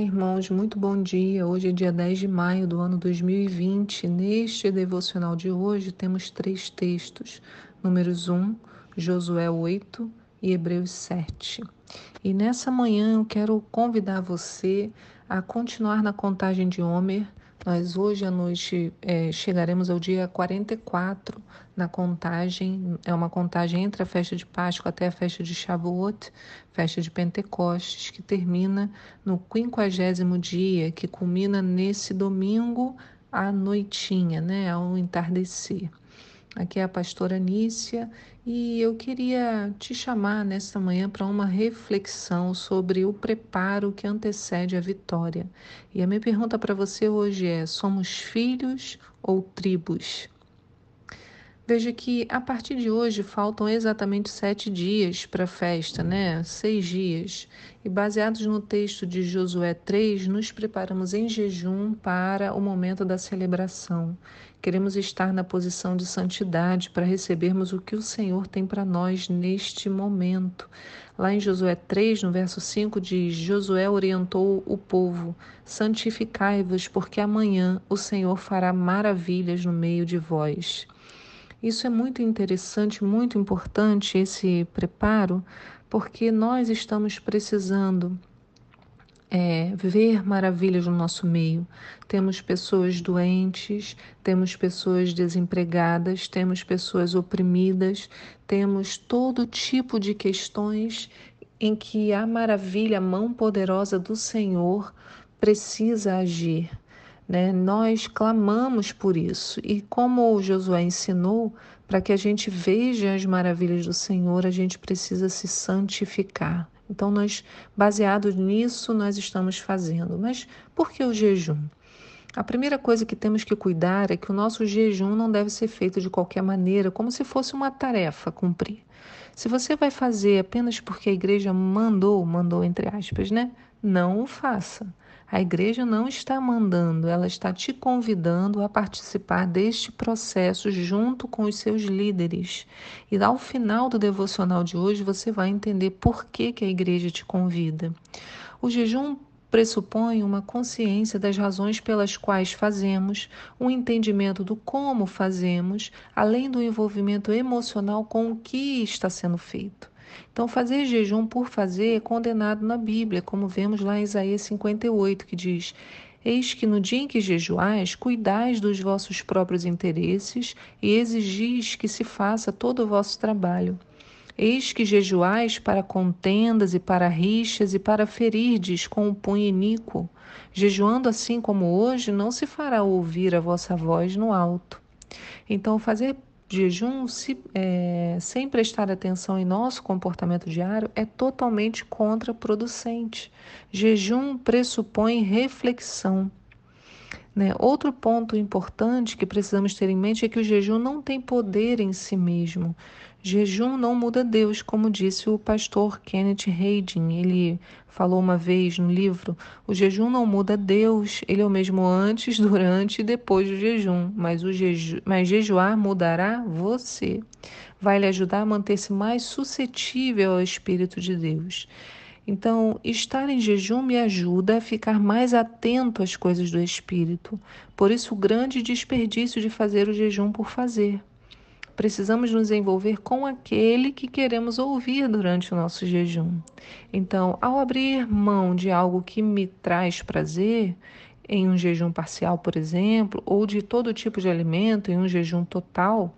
Olá, irmãos, muito bom dia. Hoje é dia 10 de maio do ano 2020. Neste devocional de hoje temos três textos: números 1, Josué 8 e Hebreus 7. E nessa manhã eu quero convidar você a continuar na contagem de Homer nós hoje à noite é, chegaremos ao dia 44 na contagem, é uma contagem entre a festa de Páscoa até a festa de Shavuot, festa de Pentecostes, que termina no quinquagésimo dia, que culmina nesse domingo à noitinha, né, ao entardecer. Aqui é a pastora Nícia e eu queria te chamar nesta manhã para uma reflexão sobre o preparo que antecede a vitória. E a minha pergunta para você hoje é: somos filhos ou tribos? Veja que a partir de hoje faltam exatamente sete dias para a festa, né? Seis dias. E baseados no texto de Josué 3, nos preparamos em jejum para o momento da celebração. Queremos estar na posição de santidade para recebermos o que o Senhor tem para nós neste momento. Lá em Josué 3, no verso 5, diz: Josué orientou o povo: santificai-vos, porque amanhã o Senhor fará maravilhas no meio de vós. Isso é muito interessante, muito importante esse preparo, porque nós estamos precisando é, ver maravilhas no nosso meio. Temos pessoas doentes, temos pessoas desempregadas, temos pessoas oprimidas, temos todo tipo de questões em que a maravilha, a mão poderosa do Senhor precisa agir. Né? Nós clamamos por isso. E como o Josué ensinou, para que a gente veja as maravilhas do Senhor, a gente precisa se santificar. Então, nós, baseados nisso, nós estamos fazendo. Mas por que o jejum? A primeira coisa que temos que cuidar é que o nosso jejum não deve ser feito de qualquer maneira, como se fosse uma tarefa a cumprir. Se você vai fazer apenas porque a igreja mandou, mandou entre aspas, né? Não o faça. A igreja não está mandando, ela está te convidando a participar deste processo junto com os seus líderes. E ao final do devocional de hoje você vai entender por que, que a igreja te convida. O jejum pressupõe uma consciência das razões pelas quais fazemos, um entendimento do como fazemos, além do envolvimento emocional com o que está sendo feito. Então, fazer jejum por fazer é condenado na Bíblia, como vemos lá em Isaías 58, que diz: Eis que no dia em que jejuais, cuidais dos vossos próprios interesses e exigis que se faça todo o vosso trabalho. Eis que jejuais para contendas e para rixas e para ferirdes com o punho iníquo. Jejuando assim como hoje, não se fará ouvir a vossa voz no alto. Então, fazer jejum, se, é, sem prestar atenção em nosso comportamento diário, é totalmente contraproducente. Jejum pressupõe reflexão. Né? Outro ponto importante que precisamos ter em mente é que o jejum não tem poder em si mesmo. Jejum não muda Deus, como disse o pastor Kenneth Hayden. Ele falou uma vez no livro: o jejum não muda Deus, ele é o mesmo antes, durante e depois do jejum, mas, o jeju mas jejuar mudará você. Vai lhe ajudar a manter-se mais suscetível ao Espírito de Deus. Então, estar em jejum me ajuda a ficar mais atento às coisas do Espírito. Por isso, o grande desperdício de fazer o jejum por fazer. Precisamos nos envolver com aquele que queremos ouvir durante o nosso jejum. Então, ao abrir mão de algo que me traz prazer, em um jejum parcial, por exemplo, ou de todo tipo de alimento em um jejum total,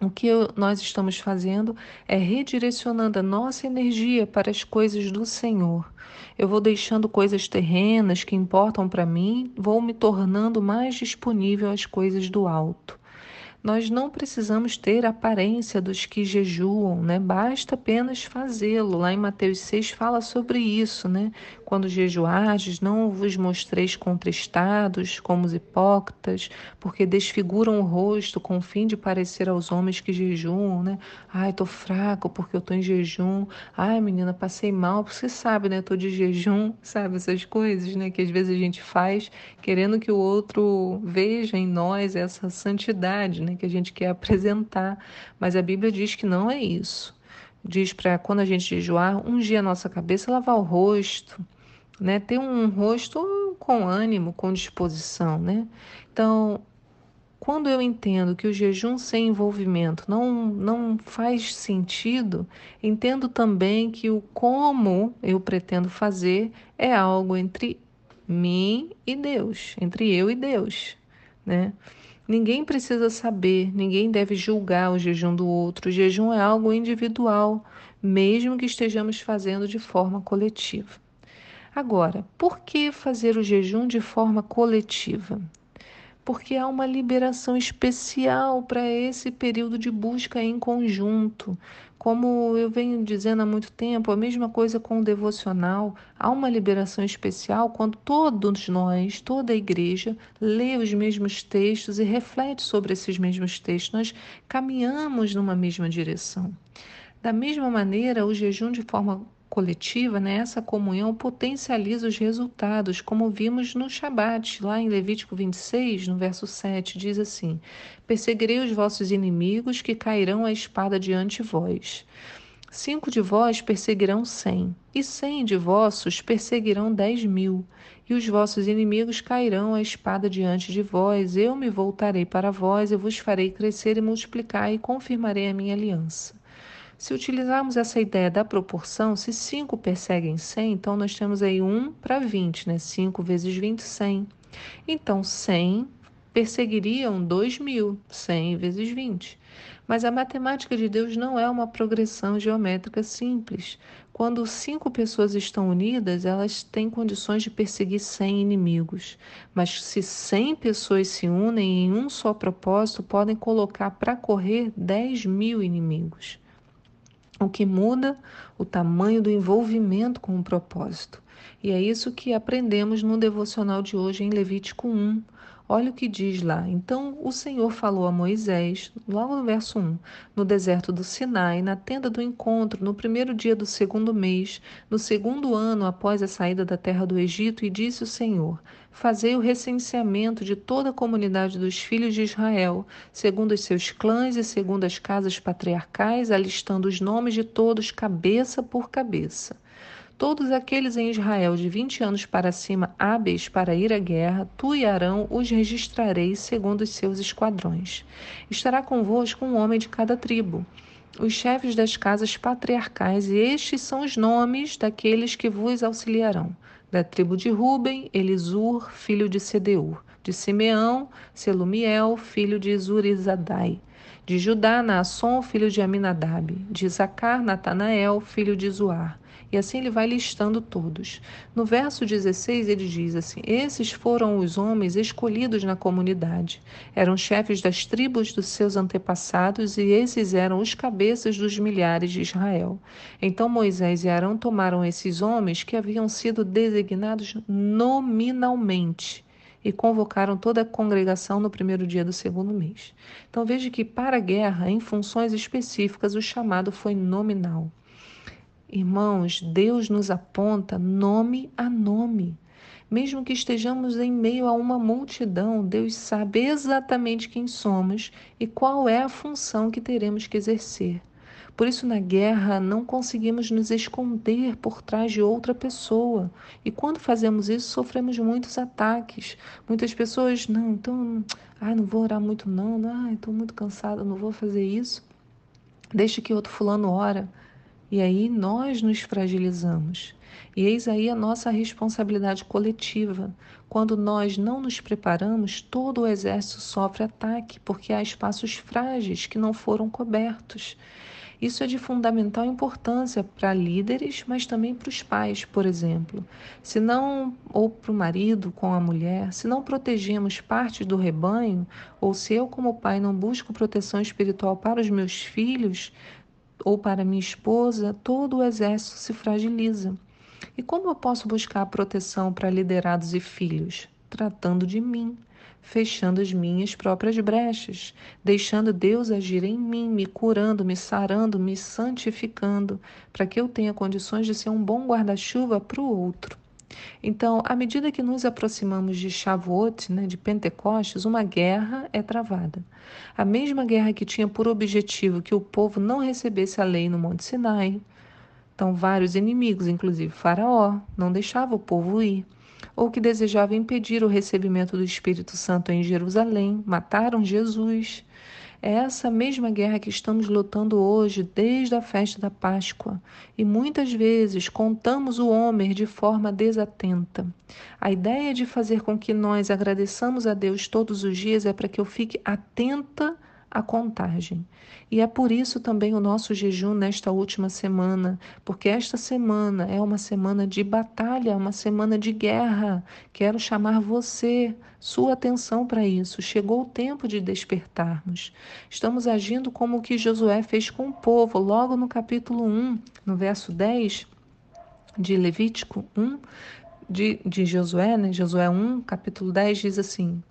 o que nós estamos fazendo é redirecionando a nossa energia para as coisas do Senhor. Eu vou deixando coisas terrenas que importam para mim, vou me tornando mais disponível às coisas do alto. Nós não precisamos ter a aparência dos que jejuam, né? Basta apenas fazê-lo. Lá em Mateus 6 fala sobre isso, né? Quando jejuardes, não vos mostreis contristados como os hipócritas, porque desfiguram o rosto com o fim de parecer aos homens que jejuam, né? Ai, tô fraco porque eu tô em jejum. Ai, menina, passei mal, porque você sabe, né? Tô de jejum, sabe? Essas coisas, né? Que às vezes a gente faz querendo que o outro veja em nós essa santidade, né? Que a gente quer apresentar. Mas a Bíblia diz que não é isso diz para quando a gente jejuar, ungir a nossa cabeça, lavar o rosto, né? Ter um rosto com ânimo, com disposição, né? Então, quando eu entendo que o jejum sem envolvimento não, não faz sentido, entendo também que o como eu pretendo fazer é algo entre mim e Deus, entre eu e Deus, né? Ninguém precisa saber, ninguém deve julgar o jejum do outro. O jejum é algo individual, mesmo que estejamos fazendo de forma coletiva. Agora, por que fazer o jejum de forma coletiva? porque há uma liberação especial para esse período de busca em conjunto. Como eu venho dizendo há muito tempo, a mesma coisa com o devocional, há uma liberação especial quando todos nós, toda a igreja, lê os mesmos textos e reflete sobre esses mesmos textos. Nós caminhamos numa mesma direção. Da mesma maneira, o jejum de forma coletiva, né, essa comunhão potencializa os resultados, como vimos no Shabat, lá em Levítico 26, no verso 7, diz assim: Perseguirei os vossos inimigos que cairão a espada diante de vós. Cinco de vós perseguirão cem, e cem de vossos perseguirão dez mil, e os vossos inimigos cairão a espada diante de vós. Eu me voltarei para vós, e vos farei crescer e multiplicar, e confirmarei a minha aliança. Se utilizarmos essa ideia da proporção, se 5 perseguem 100, então nós temos aí 1 para 20, né? 5 vezes 20, 100. Então, 100 perseguiriam 2 mil, 100 vezes 20. Mas a matemática de Deus não é uma progressão geométrica simples. Quando cinco pessoas estão unidas, elas têm condições de perseguir 100 inimigos. Mas se 100 pessoas se unem em um só propósito, podem colocar para correr 10 mil inimigos. O que muda o tamanho do envolvimento com o propósito. E é isso que aprendemos no devocional de hoje em Levítico 1. Olha o que diz lá. Então o Senhor falou a Moisés, logo no verso 1, no deserto do Sinai, na tenda do encontro, no primeiro dia do segundo mês, no segundo ano após a saída da terra do Egito, e disse o Senhor: Fazei o recenseamento de toda a comunidade dos filhos de Israel, segundo os seus clãs e segundo as casas patriarcais, alistando os nomes de todos, cabeça por cabeça. Todos aqueles em Israel de vinte anos para cima, hábeis para ir à guerra, tu e Arão os registrareis segundo os seus esquadrões. Estará convosco um homem de cada tribo os chefes das casas patriarcais, e estes são os nomes daqueles que vos auxiliarão. Da tribo de Ruben, Elisur, filho de Sedeur. De Simeão, Selumiel, filho de Zurizadai. De Judá, Naasson, filho de Aminadab. De Zacar, Natanael, filho de Zuar. E assim ele vai listando todos. No verso 16 ele diz assim: Esses foram os homens escolhidos na comunidade. Eram chefes das tribos dos seus antepassados e esses eram os cabeças dos milhares de Israel. Então Moisés e Arão tomaram esses homens que haviam sido designados nominalmente e convocaram toda a congregação no primeiro dia do segundo mês. Então veja que para a guerra, em funções específicas, o chamado foi nominal. Irmãos, Deus nos aponta nome a nome. Mesmo que estejamos em meio a uma multidão, Deus sabe exatamente quem somos e qual é a função que teremos que exercer. Por isso, na guerra, não conseguimos nos esconder por trás de outra pessoa. E quando fazemos isso, sofremos muitos ataques. Muitas pessoas, não, então, ah, não vou orar muito, não, ah, estou muito cansada, não vou fazer isso. Deixa que outro fulano ora. E aí nós nos fragilizamos. E eis aí a nossa responsabilidade coletiva. Quando nós não nos preparamos, todo o exército sofre ataque, porque há espaços frágeis que não foram cobertos. Isso é de fundamental importância para líderes, mas também para os pais, por exemplo. Se não, ou para o marido com a mulher, se não protegemos parte do rebanho, ou se eu, como pai, não busco proteção espiritual para os meus filhos, ou para minha esposa, todo o exército se fragiliza. E como eu posso buscar proteção para liderados e filhos? Tratando de mim, fechando as minhas próprias brechas, deixando Deus agir em mim, me curando, me sarando, me santificando, para que eu tenha condições de ser um bom guarda-chuva para o outro. Então, à medida que nos aproximamos de Shavuot, né, de Pentecostes, uma guerra é travada. A mesma guerra que tinha por objetivo que o povo não recebesse a lei no Monte Sinai, Então, vários inimigos, inclusive Faraó, não deixava o povo ir, ou que desejava impedir o recebimento do Espírito Santo em Jerusalém, mataram Jesus. É essa mesma guerra que estamos lutando hoje, desde a festa da Páscoa. E muitas vezes contamos o Homer de forma desatenta. A ideia de fazer com que nós agradeçamos a Deus todos os dias é para que eu fique atenta a contagem. E é por isso também o nosso jejum nesta última semana, porque esta semana é uma semana de batalha, uma semana de guerra. Quero chamar você, sua atenção para isso. Chegou o tempo de despertarmos. Estamos agindo como o que Josué fez com o povo, logo no capítulo 1, no verso 10 de Levítico 1, de, de Josué, né? Josué 1, capítulo 10, diz assim: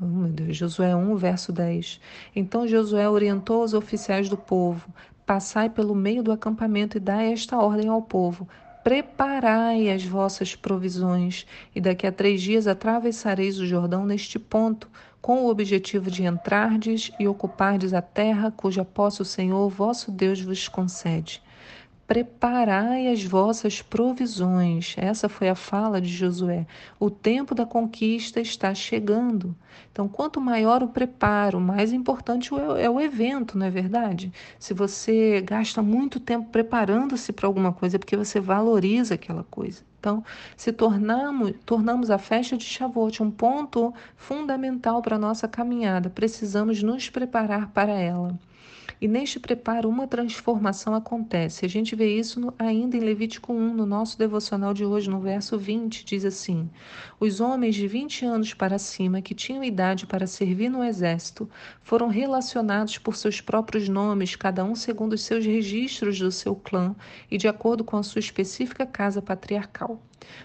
Oh, meu Deus, Josué 1, verso 10. Então Josué orientou os oficiais do povo: Passai pelo meio do acampamento e dai esta ordem ao povo: Preparai as vossas provisões, e daqui a três dias atravessareis o Jordão neste ponto, com o objetivo de entrardes e ocupardes a terra cuja posse o Senhor vosso Deus vos concede. Preparai as vossas provisões. Essa foi a fala de Josué. O tempo da conquista está chegando. Então, quanto maior o preparo, mais importante é o evento, não é verdade? Se você gasta muito tempo preparando-se para alguma coisa, é porque você valoriza aquela coisa. Então, se tornamos, tornamos a festa de Shavuot um ponto fundamental para a nossa caminhada, precisamos nos preparar para ela. E neste preparo, uma transformação acontece. A gente vê isso no, ainda em Levítico 1, no nosso devocional de hoje, no verso 20, diz assim: Os homens de 20 anos para cima que tinham idade para servir no exército foram relacionados por seus próprios nomes, cada um segundo os seus registros do seu clã e de acordo com a sua específica casa patriarcal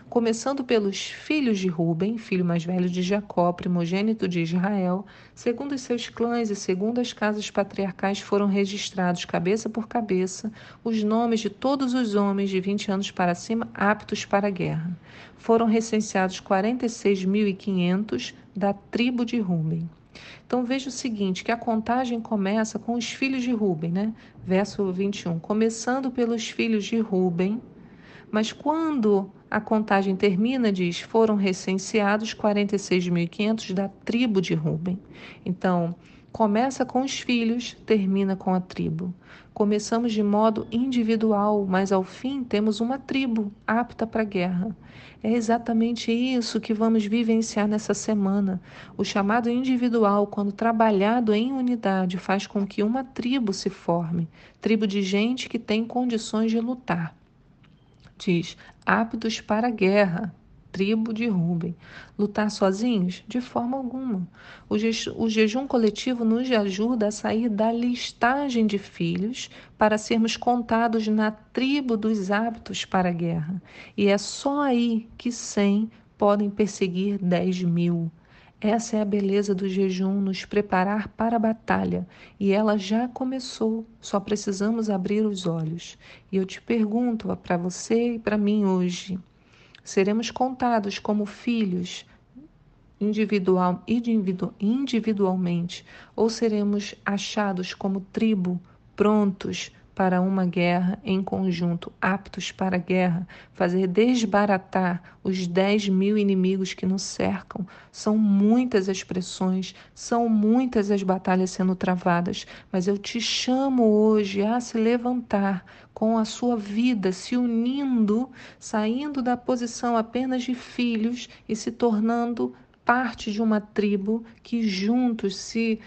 começando pelos filhos de Ruben, filho mais velho de Jacó, primogênito de Israel, segundo os seus clãs e segundo as casas patriarcais foram registrados cabeça por cabeça os nomes de todos os homens de 20 anos para cima aptos para a guerra. Foram recenseados 46.500 da tribo de Ruben. Então veja o seguinte, que a contagem começa com os filhos de Ruben, né? Verso 21. Começando pelos filhos de Ruben, mas quando a contagem termina, diz, foram recenseados 46.500 da tribo de Ruben. Então, começa com os filhos, termina com a tribo. Começamos de modo individual, mas ao fim temos uma tribo apta para a guerra. É exatamente isso que vamos vivenciar nessa semana. O chamado individual, quando trabalhado em unidade, faz com que uma tribo se forme tribo de gente que tem condições de lutar diz: aptos para a guerra, tribo de Ruben. Lutar sozinhos? De forma alguma. O, je o jejum coletivo nos ajuda a sair da listagem de filhos para sermos contados na tribo dos aptos para a guerra. E é só aí que cem podem perseguir dez mil. Essa é a beleza do jejum, nos preparar para a batalha. E ela já começou, só precisamos abrir os olhos. E eu te pergunto para você e para mim hoje: seremos contados como filhos individual, individu, individualmente ou seremos achados como tribo prontos para uma guerra em conjunto, aptos para a guerra, fazer desbaratar os 10 mil inimigos que nos cercam. São muitas as pressões, são muitas as batalhas sendo travadas, mas eu te chamo hoje a se levantar com a sua vida, se unindo, saindo da posição apenas de filhos e se tornando parte de uma tribo que juntos se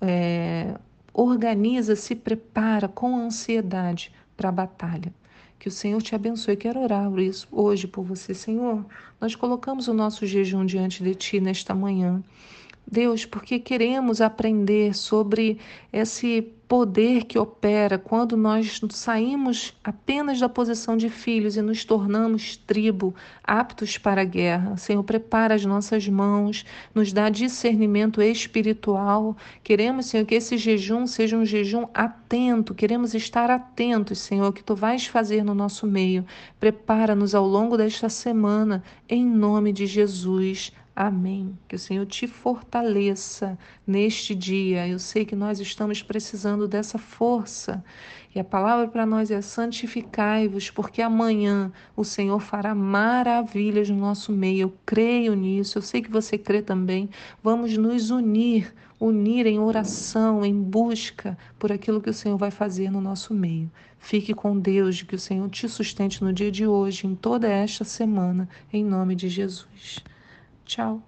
é, organiza, se prepara com ansiedade para a batalha. Que o Senhor te abençoe. Quero orar isso hoje por você, Senhor. Nós colocamos o nosso jejum diante de Ti nesta manhã. Deus, porque queremos aprender sobre esse poder que opera quando nós saímos apenas da posição de filhos e nos tornamos tribo, aptos para a guerra. Senhor, prepara as nossas mãos, nos dá discernimento espiritual. Queremos, Senhor, que esse jejum seja um jejum atento, queremos estar atentos, Senhor, que tu vais fazer no nosso meio. Prepara-nos ao longo desta semana, em nome de Jesus. Amém. Que o Senhor te fortaleça neste dia. Eu sei que nós estamos precisando dessa força. E a palavra para nós é santificai-vos, porque amanhã o Senhor fará maravilhas no nosso meio. Eu creio nisso. Eu sei que você crê também. Vamos nos unir, unir em oração, em busca por aquilo que o Senhor vai fazer no nosso meio. Fique com Deus, que o Senhor te sustente no dia de hoje, em toda esta semana, em nome de Jesus. 早。